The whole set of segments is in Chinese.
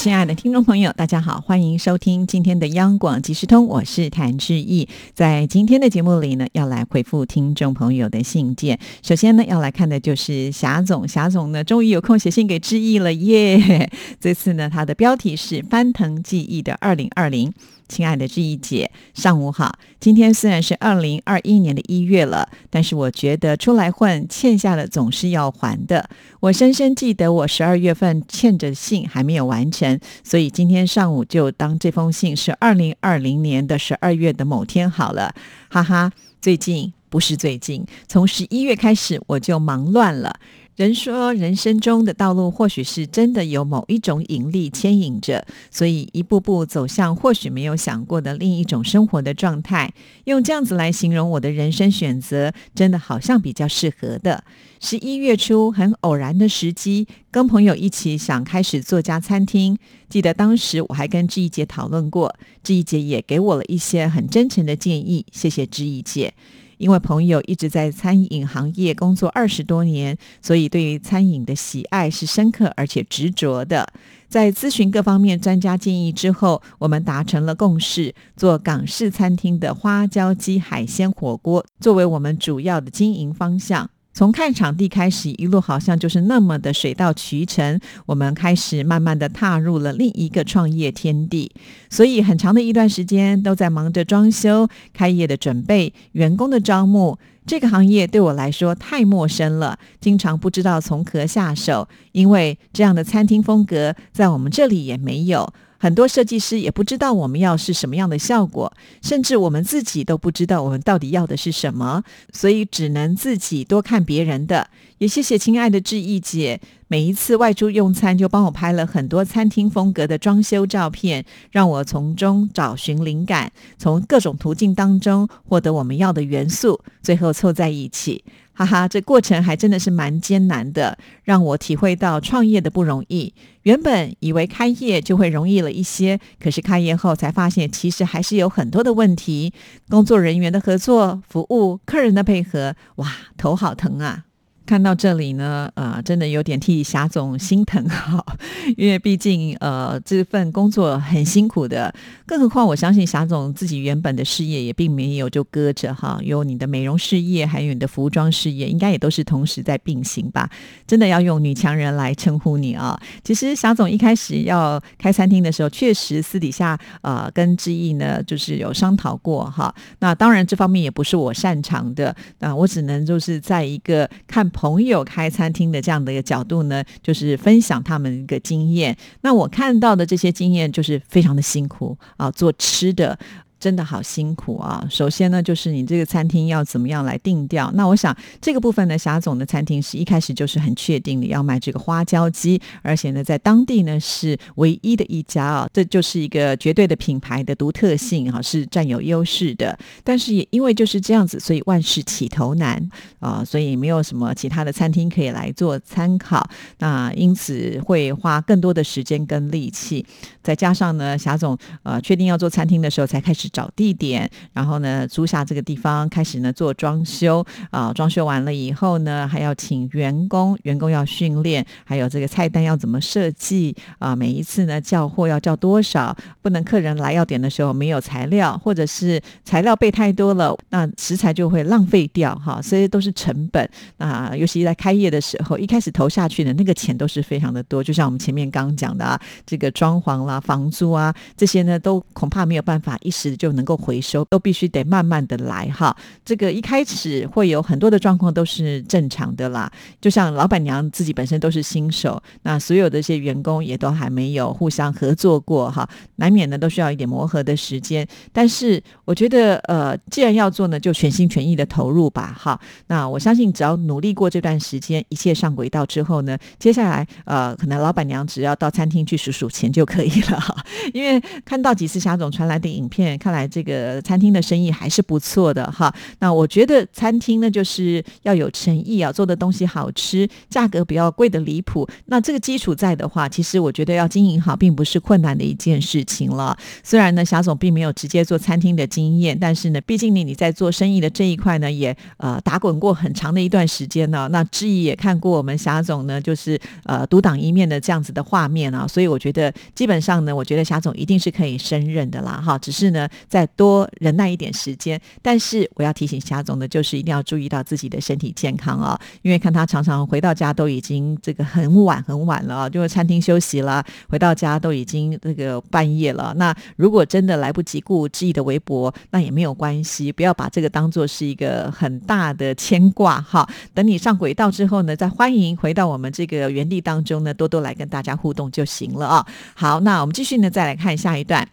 亲爱的听众朋友，大家好，欢迎收听今天的央广即时通，我是谭志毅。在今天的节目里呢，要来回复听众朋友的信件。首先呢，要来看的就是霞总，霞总呢，终于有空写信给志毅了耶！这次呢，他的标题是翻腾记忆的二零二零。亲爱的志毅姐，上午好。今天虽然是二零二一年的一月了，但是我觉得出来混，欠下的总是要还的。我深深记得我十二月份欠着信还没有完成，所以今天上午就当这封信是二零二零年的十二月的某天好了。哈哈，最近不是最近，从十一月开始我就忙乱了。人说，人生中的道路或许是真的有某一种引力牵引着，所以一步步走向或许没有想过的另一种生活的状态。用这样子来形容我的人生选择，真的好像比较适合的。十一月初，很偶然的时机，跟朋友一起想开始做家餐厅。记得当时我还跟志毅姐讨论过，志毅姐也给我了一些很真诚的建议。谢谢志毅姐。因为朋友一直在餐饮行业工作二十多年，所以对于餐饮的喜爱是深刻而且执着的。在咨询各方面专家建议之后，我们达成了共识，做港式餐厅的花椒鸡海鲜火锅作为我们主要的经营方向。从看场地开始，一路好像就是那么的水到渠成。我们开始慢慢的踏入了另一个创业天地，所以很长的一段时间都在忙着装修、开业的准备、员工的招募。这个行业对我来说太陌生了，经常不知道从何下手，因为这样的餐厅风格在我们这里也没有。很多设计师也不知道我们要是什么样的效果，甚至我们自己都不知道我们到底要的是什么，所以只能自己多看别人的。也谢谢亲爱的志毅姐，每一次外出用餐就帮我拍了很多餐厅风格的装修照片，让我从中找寻灵感，从各种途径当中获得我们要的元素，最后凑在一起。哈哈，这过程还真的是蛮艰难的，让我体会到创业的不容易。原本以为开业就会容易了一些，可是开业后才发现，其实还是有很多的问题。工作人员的合作、服务、客人的配合，哇，头好疼啊！看到这里呢，呃，真的有点替霞总心疼哈，因为毕竟呃这份工作很辛苦的，更何况我相信霞总自己原本的事业也并没有就搁着哈，有你的美容事业，还有你的服装事业，应该也都是同时在并行吧？真的要用女强人来称呼你啊！其实霞总一开始要开餐厅的时候，确实私底下呃跟志毅呢就是有商讨过哈，那当然这方面也不是我擅长的，那我只能就是在一个看。朋友开餐厅的这样的一个角度呢，就是分享他们一个经验。那我看到的这些经验就是非常的辛苦啊，做吃的。真的好辛苦啊！首先呢，就是你这个餐厅要怎么样来定调？那我想这个部分呢，霞总的餐厅是一开始就是很确定的要卖这个花椒鸡，而且呢，在当地呢是唯一的一家啊，这就是一个绝对的品牌的独特性啊，是占有优势的。但是也因为就是这样子，所以万事起头难啊，所以没有什么其他的餐厅可以来做参考。那因此会花更多的时间跟力气，再加上呢，霞总呃确定要做餐厅的时候，才开始。找地点，然后呢，租下这个地方，开始呢做装修啊。装修完了以后呢，还要请员工，员工要训练，还有这个菜单要怎么设计啊？每一次呢叫货要叫多少？不能客人来要点的时候没有材料，或者是材料备太多了，那食材就会浪费掉哈。这些都是成本啊。尤其在开业的时候，一开始投下去的那个钱都是非常的多。就像我们前面刚刚讲的啊，这个装潢啦、房租啊这些呢，都恐怕没有办法一时。就能够回收，都必须得慢慢的来哈。这个一开始会有很多的状况都是正常的啦。就像老板娘自己本身都是新手，那所有的一些员工也都还没有互相合作过哈，难免呢都需要一点磨合的时间。但是我觉得，呃，既然要做呢，就全心全意的投入吧哈。那我相信，只要努力过这段时间，一切上轨道之后呢，接下来呃，可能老板娘只要到餐厅去数数钱就可以了哈。因为看到几次霞总传来的影片，看。看来这个餐厅的生意还是不错的哈。那我觉得餐厅呢，就是要有诚意啊，做的东西好吃，价格不要贵的离谱。那这个基础在的话，其实我觉得要经营好，并不是困难的一件事情了。虽然呢，霞总并没有直接做餐厅的经验，但是呢，毕竟你你在做生意的这一块呢，也呃打滚过很长的一段时间呢。那志毅也看过我们霞总呢，就是呃独当一面的这样子的画面啊，所以我觉得基本上呢，我觉得霞总一定是可以胜任的啦，哈。只是呢，再多忍耐一点时间。但是我要提醒霞总的，就是一定要注意到自己的身体健康啊，因为看他常常回到家都已经这个很晚很晚了，就是餐厅休息了，回到家都已经这个半夜了。那如果真的来不及顾志毅的微博，那也没有关系，不要把这个当做是一个很大的牵挂哈。等你上轨道之后呢，再欢迎回到我们这个原地当中呢，多多来跟大家互动就行了啊。好，那我们继续呢，再来看下一段。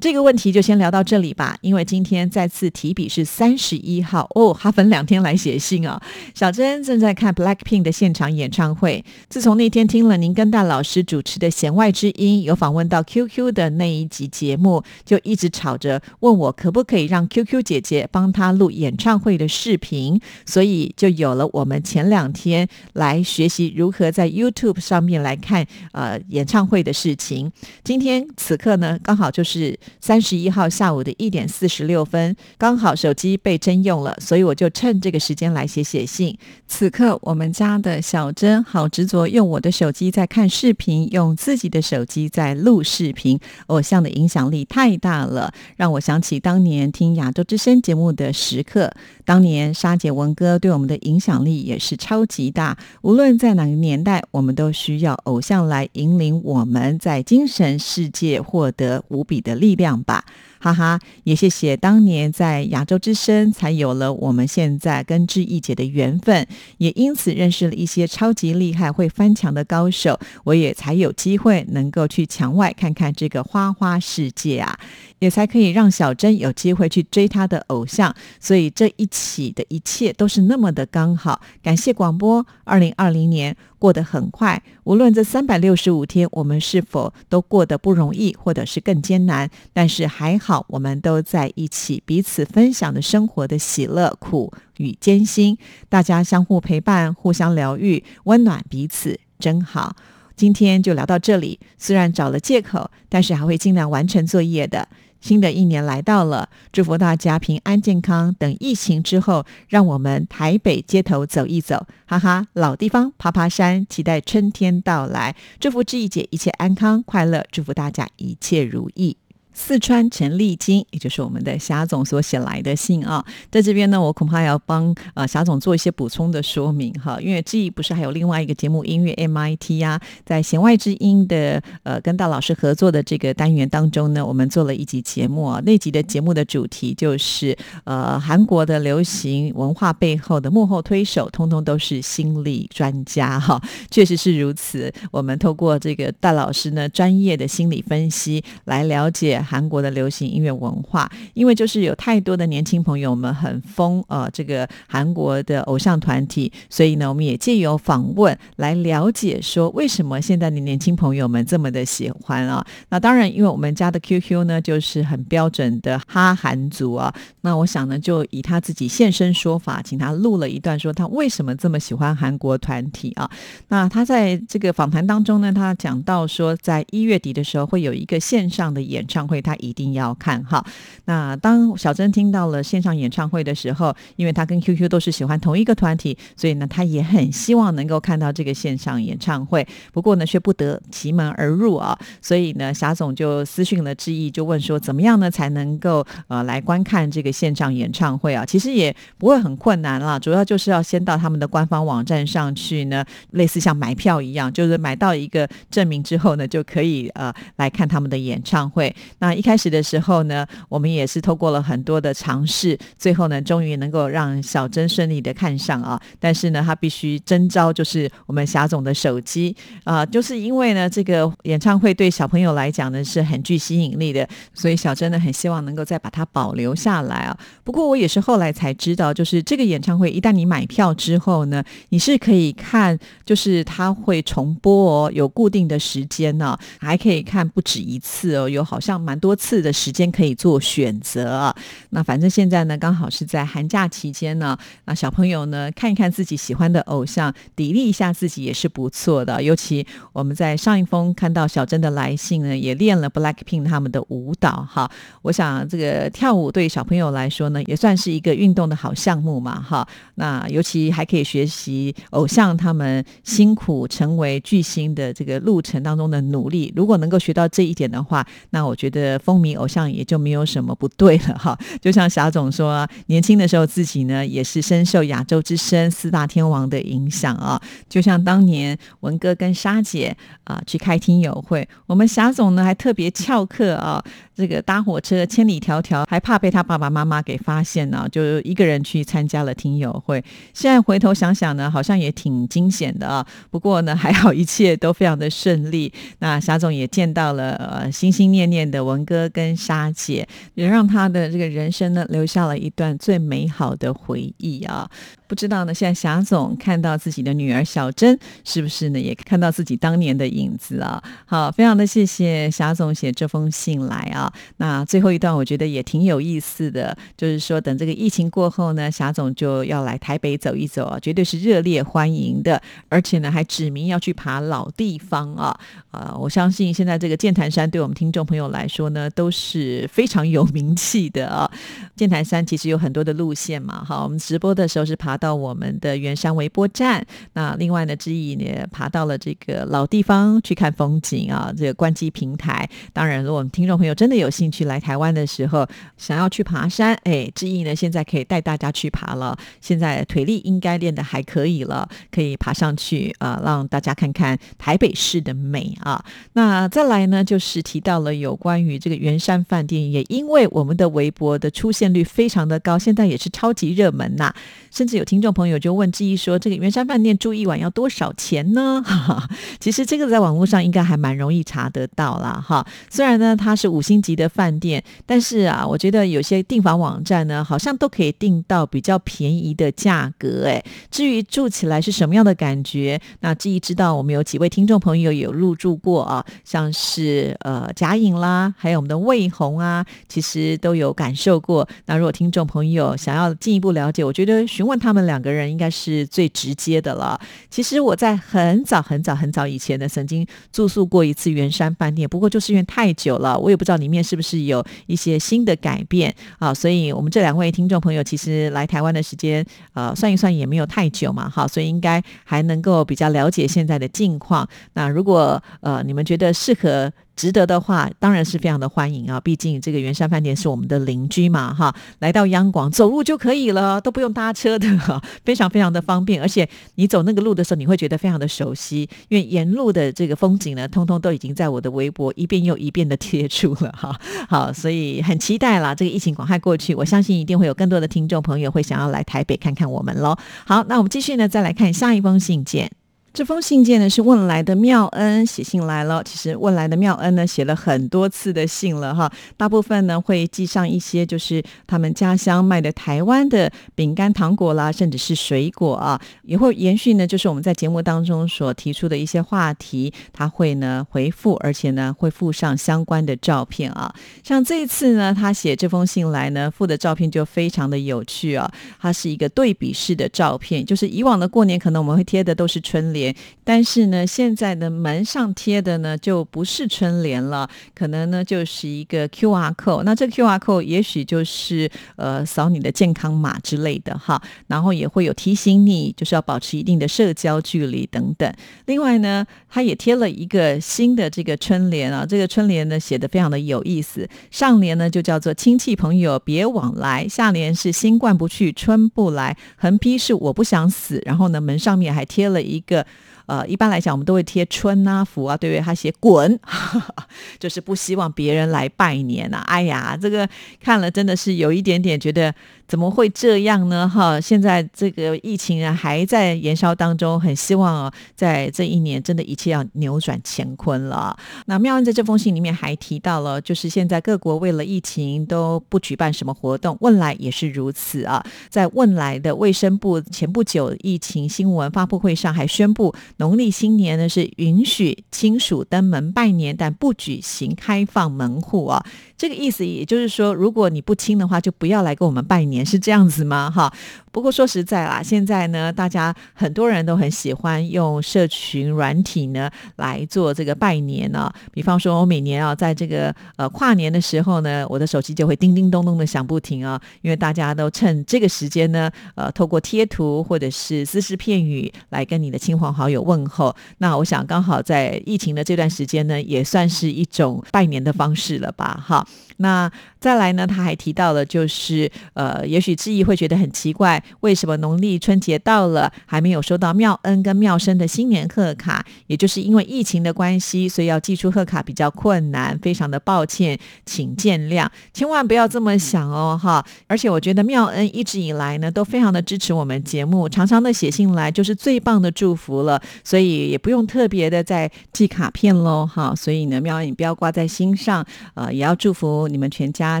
这个问题就先聊到到这里吧，因为今天再次提笔是三十一号哦，他分两天来写信啊。小珍正在看 Blackpink 的现场演唱会，自从那天听了您跟大老师主持的《弦外之音》，有访问到 QQ 的那一集节目，就一直吵着问我可不可以让 QQ 姐姐帮他录演唱会的视频，所以就有了我们前两天来学习如何在 YouTube 上面来看呃演唱会的事情。今天此刻呢，刚好就是。三十一号下午我的一点四十六分，刚好手机被征用了，所以我就趁这个时间来写写信。此刻我们家的小珍好执着，用我的手机在看视频，用自己的手机在录视频。偶像的影响力太大了，让我想起当年听亚洲之声节目的时刻。当年沙姐文哥对我们的影响力也是超级大。无论在哪个年代，我们都需要偶像来引领我们在精神世界获得无比的力量。吧，哈哈！也谢谢当年在亚洲之声，才有了我们现在跟志毅姐的缘分，也因此认识了一些超级厉害会翻墙的高手，我也才有机会能够去墙外看看这个花花世界啊，也才可以让小珍有机会去追她的偶像，所以这一起的一切都是那么的刚好。感谢广播，二零二零年。过得很快，无论这三百六十五天我们是否都过得不容易，或者是更艰难，但是还好，我们都在一起，彼此分享的生活的喜乐、苦与艰辛，大家相互陪伴，互相疗愈，温暖彼此，真好。今天就聊到这里，虽然找了借口，但是还会尽量完成作业的。新的一年来到了，祝福大家平安健康。等疫情之后，让我们台北街头走一走，哈哈，老地方爬爬山，期待春天到来。祝福志毅姐一切安康快乐，祝福大家一切如意。四川陈丽金，也就是我们的霞总所写来的信啊，在这边呢，我恐怕要帮呃霞总做一些补充的说明哈，因为这不是还有另外一个节目音乐 MIT 呀，在弦外之音的呃跟大老师合作的这个单元当中呢，我们做了一集节目啊，那集的节目的主题就是呃韩国的流行文化背后的幕后推手，通通都是心理专家哈，确实是如此。我们透过这个大老师呢专业的心理分析来了解。韩国的流行音乐文化，因为就是有太多的年轻朋友们很疯呃，这个韩国的偶像团体，所以呢，我们也借由访问来了解说，为什么现在的年轻朋友们这么的喜欢啊？那当然，因为我们家的 QQ 呢，就是很标准的哈韩族啊。那我想呢，就以他自己现身说法，请他录了一段，说他为什么这么喜欢韩国团体啊？那他在这个访谈当中呢，他讲到说，在一月底的时候会有一个线上的演唱会。会他一定要看哈。那当小珍听到了线上演唱会的时候，因为他跟 QQ 都是喜欢同一个团体，所以呢，他也很希望能够看到这个线上演唱会。不过呢，却不得其门而入啊。所以呢，霞总就私讯了志毅，就问说，怎么样呢才能够呃来观看这个线上演唱会啊？其实也不会很困难啦，主要就是要先到他们的官方网站上去呢，类似像买票一样，就是买到一个证明之后呢，就可以呃来看他们的演唱会。那一开始的时候呢，我们也是透过了很多的尝试，最后呢，终于能够让小珍顺利的看上啊。但是呢，他必须征召就是我们霞总的手机啊，就是因为呢，这个演唱会对小朋友来讲呢是很具吸引力的，所以小珍呢很希望能够再把它保留下来啊。不过我也是后来才知道，就是这个演唱会一旦你买票之后呢，你是可以看，就是它会重播哦，有固定的时间呢，还可以看不止一次哦，有好像买。蛮多次的时间可以做选择。那反正现在呢，刚好是在寒假期间呢，那小朋友呢看一看自己喜欢的偶像，砥砺一下自己也是不错的。尤其我们在上一封看到小珍的来信呢，也练了 Blackpink 他们的舞蹈哈。我想这个跳舞对小朋友来说呢，也算是一个运动的好项目嘛哈。那尤其还可以学习偶像他们辛苦成为巨星的这个路程当中的努力。如果能够学到这一点的话，那我觉得的风靡偶像也就没有什么不对了哈。就像霞总说，年轻的时候自己呢也是深受亚洲之声四大天王的影响啊。就像当年文哥跟莎姐啊去开听友会，我们霞总呢还特别翘课啊。这个搭火车千里迢迢，还怕被他爸爸妈妈给发现呢，就一个人去参加了听友会。现在回头想想呢，好像也挺惊险的啊。不过呢，还好一切都非常的顺利。那霞总也见到了呃心心念念的文文哥跟莎姐，也让他的这个人生呢留下了一段最美好的回忆啊。不知道呢，现在霞总看到自己的女儿小珍，是不是呢也看到自己当年的影子啊？好，非常的谢谢霞总写这封信来啊。那最后一段我觉得也挺有意思的，就是说等这个疫情过后呢，霞总就要来台北走一走啊，绝对是热烈欢迎的，而且呢还指明要去爬老地方啊。呃，我相信现在这个剑潭山对我们听众朋友来说说呢都是非常有名气的啊。剑潭山其实有很多的路线嘛，好，我们直播的时候是爬。到我们的圆山微波站，那另外呢，志毅呢爬到了这个老地方去看风景啊，这个关机平台。当然，如果我们听众朋友真的有兴趣来台湾的时候，想要去爬山，哎，志毅呢现在可以带大家去爬了。现在腿力应该练得还可以了，可以爬上去啊，让大家看看台北市的美啊。那再来呢，就是提到了有关于这个圆山饭店，也因为我们的微博的出现率非常的高，现在也是超级热门呐，甚至有。听众朋友就问志毅说：“这个圆山饭店住一晚要多少钱呢？” 其实这个在网络上应该还蛮容易查得到啦。哈。虽然呢它是五星级的饭店，但是啊，我觉得有些订房网站呢好像都可以订到比较便宜的价格。哎，至于住起来是什么样的感觉，那志毅知道我们有几位听众朋友有入住过啊，像是呃贾颖啦，还有我们的魏红啊，其实都有感受过。那如果听众朋友想要进一步了解，我觉得询问他们。两个人应该是最直接的了。其实我在很早很早很早以前呢，曾经住宿过一次圆山饭店，不过就是因为太久了，我也不知道里面是不是有一些新的改变啊。所以我们这两位听众朋友其实来台湾的时间，呃，算一算也没有太久嘛，哈，所以应该还能够比较了解现在的近况。那如果呃你们觉得适合。值得的话，当然是非常的欢迎啊！毕竟这个圆山饭店是我们的邻居嘛，哈，来到央广走路就可以了，都不用搭车的，哈 非常非常的方便。而且你走那个路的时候，你会觉得非常的熟悉，因为沿路的这个风景呢，通通都已经在我的微博一遍又一遍的贴出了哈。好，所以很期待啦，这个疫情赶快过去，我相信一定会有更多的听众朋友会想要来台北看看我们喽。好，那我们继续呢，再来看下一封信件。这封信件呢是问来的妙恩写信来了。其实问来的妙恩呢写了很多次的信了哈，大部分呢会寄上一些就是他们家乡卖的台湾的饼干、糖果啦，甚至是水果啊，也会延续呢就是我们在节目当中所提出的一些话题，他会呢回复，而且呢会附上相关的照片啊。像这一次呢，他写这封信来呢附的照片就非常的有趣啊，它是一个对比式的照片，就是以往的过年可能我们会贴的都是春联。但是呢，现在的门上贴的呢就不是春联了，可能呢就是一个 Q R code。那这 Q R code 也许就是呃扫你的健康码之类的哈，然后也会有提醒你就是要保持一定的社交距离等等。另外呢，它也贴了一个新的这个春联啊，这个春联呢写的非常的有意思。上联呢就叫做亲戚朋友别往来，下联是新冠不去春不来，横批是我不想死。然后呢门上面还贴了一个。呃，一般来讲，我们都会贴春啊福啊，对不对？他写滚，就是不希望别人来拜年呐。哎呀，这个看了真的是有一点点觉得怎么会这样呢？哈，现在这个疫情啊还在燃烧当中，很希望哦，在这一年真的一切要扭转乾坤了。那妙恩在这封信里面还提到了，就是现在各国为了疫情都不举办什么活动，汶莱也是如此啊。在汶莱的卫生部前不久疫情新闻发布会上还宣布，农历新年呢是允许亲属登门拜年，但不举行开放门户啊。这个意思也就是说，如果你不亲的话，就不要来跟我们拜年，是这样子吗？哈。不过说实在啦，现在呢，大家很多人都很喜欢用社群软体呢来做这个拜年呢。比方说，我每年啊，在这个呃跨年的时候呢，我的手机就会叮叮咚咚的响不停啊，因为大家都趁这个时间呢，呃，透过贴图或者是姿势片语来跟你的亲朋好友问候。那我想刚好在疫情的这段时间呢，也算是一种拜年的方式了吧？哈，那再来呢，他还提到了，就是呃，也许志毅会觉得很奇怪。为什么农历春节到了还没有收到妙恩跟妙生的新年贺卡？也就是因为疫情的关系，所以要寄出贺卡比较困难，非常的抱歉，请见谅。千万不要这么想哦，哈！而且我觉得妙恩一直以来呢，都非常的支持我们节目，常常的写信来，就是最棒的祝福了。所以也不用特别的再寄卡片喽，哈！所以呢，妙恩你不要挂在心上，呃，也要祝福你们全家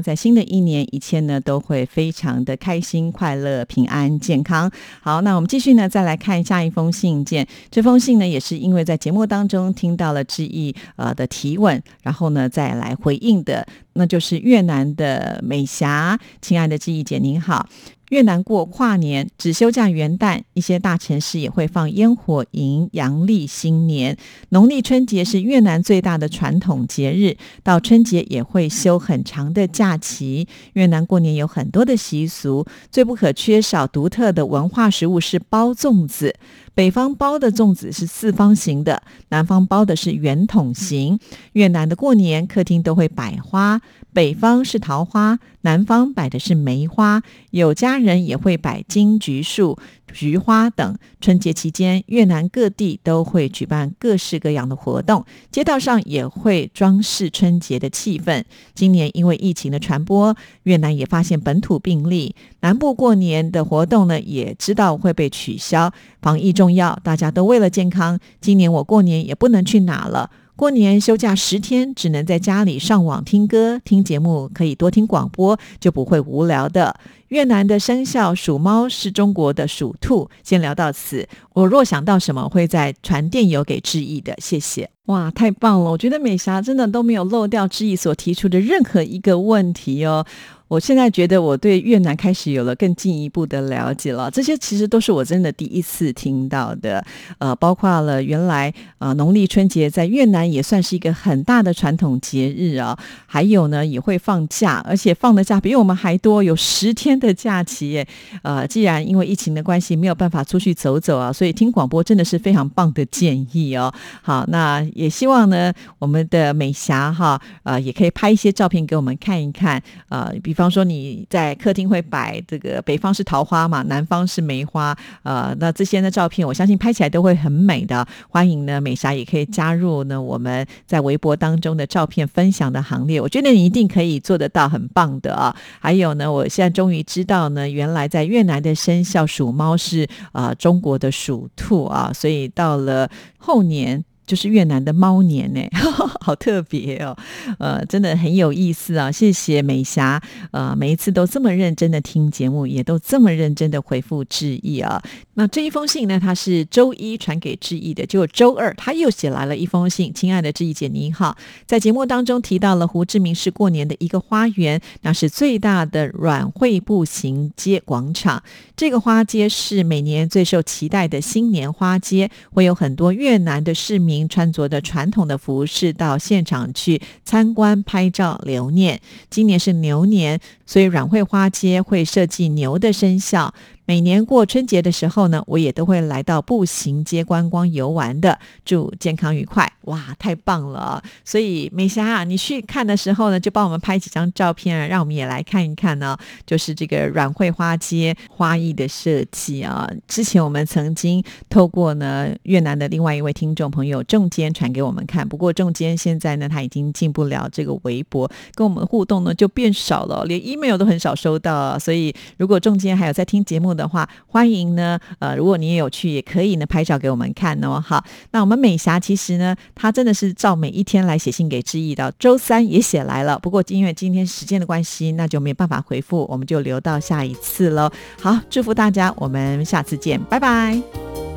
在新的一年，一切呢都会非常的开心、快乐、平安。健康好，那我们继续呢，再来看下一封信件。这封信呢，也是因为在节目当中听到了志毅呃的提问，然后呢再来回应的，那就是越南的美霞，亲爱的志毅姐您好。越南过跨年只休假元旦，一些大城市也会放烟火迎阳历新年。农历春节是越南最大的传统节日，到春节也会休很长的假期。越南过年有很多的习俗，最不可缺少独特的文化食物是包粽子。北方包的粽子是四方形的，南方包的是圆筒形。越南的过年客厅都会摆花，北方是桃花，南方摆的是梅花。有家人也会摆金桔树。菊花等，春节期间，越南各地都会举办各式各样的活动，街道上也会装饰春节的气氛。今年因为疫情的传播，越南也发现本土病例，南部过年的活动呢，也知道会被取消。防疫重要，大家都为了健康，今年我过年也不能去哪了。过年休假十天，只能在家里上网听歌、听节目，可以多听广播，就不会无聊的。越南的生肖属猫，是中国的属兔。先聊到此，我若想到什么，会再传电邮给志毅的。谢谢，哇，太棒了！我觉得美霞真的都没有漏掉志毅所提出的任何一个问题哦。我现在觉得我对越南开始有了更进一步的了解了，这些其实都是我真的第一次听到的，呃，包括了原来呃农历春节在越南也算是一个很大的传统节日啊，还有呢也会放假，而且放的假比我们还多，有十天的假期。呃，既然因为疫情的关系没有办法出去走走啊，所以听广播真的是非常棒的建议哦。好，那也希望呢我们的美霞哈，呃，也可以拍一些照片给我们看一看，呃，比方。比方说你在客厅会摆这个北方是桃花嘛，南方是梅花，呃，那这些的照片，我相信拍起来都会很美的。欢迎呢，美莎也可以加入呢我们在微博当中的照片分享的行列。我觉得你一定可以做得到，很棒的啊！还有呢，我现在终于知道呢，原来在越南的生肖属猫是啊中国的属兔啊，所以到了后年。就是越南的猫年呢，好特别哦，呃，真的很有意思啊！谢谢美霞，呃，每一次都这么认真的听节目，也都这么认真的回复致意啊。那这一封信呢，他是周一传给致意的，结果周二他又写来了一封信。亲爱的致意姐，您好，在节目当中提到了胡志明市过年的一个花园，那是最大的软会步行街广场。这个花街是每年最受期待的新年花街，会有很多越南的市民。您穿着的传统的服饰到现场去参观、拍照、留念。今年是牛年，所以软会花街会设计牛的生肖。每年过春节的时候呢，我也都会来到步行街观光游玩的。祝健康愉快！哇，太棒了！所以美霞啊，你去看的时候呢，就帮我们拍几张照片，让我们也来看一看呢。就是这个软会花街花艺的设计啊。之前我们曾经透过呢越南的另外一位听众朋友仲坚传给我们看，不过仲坚现在呢他已经进不了这个微博，跟我们互动呢就变少了，连 email 都很少收到。所以如果仲坚还有在听节目的的话，欢迎呢呃，如果你也有去，也可以呢拍照给我们看哦。好，那我们美霞其实呢，她真的是照每一天来写信给志毅的，周三也写来了，不过因为今天时间的关系，那就没有办法回复，我们就留到下一次喽。好，祝福大家，我们下次见，拜拜。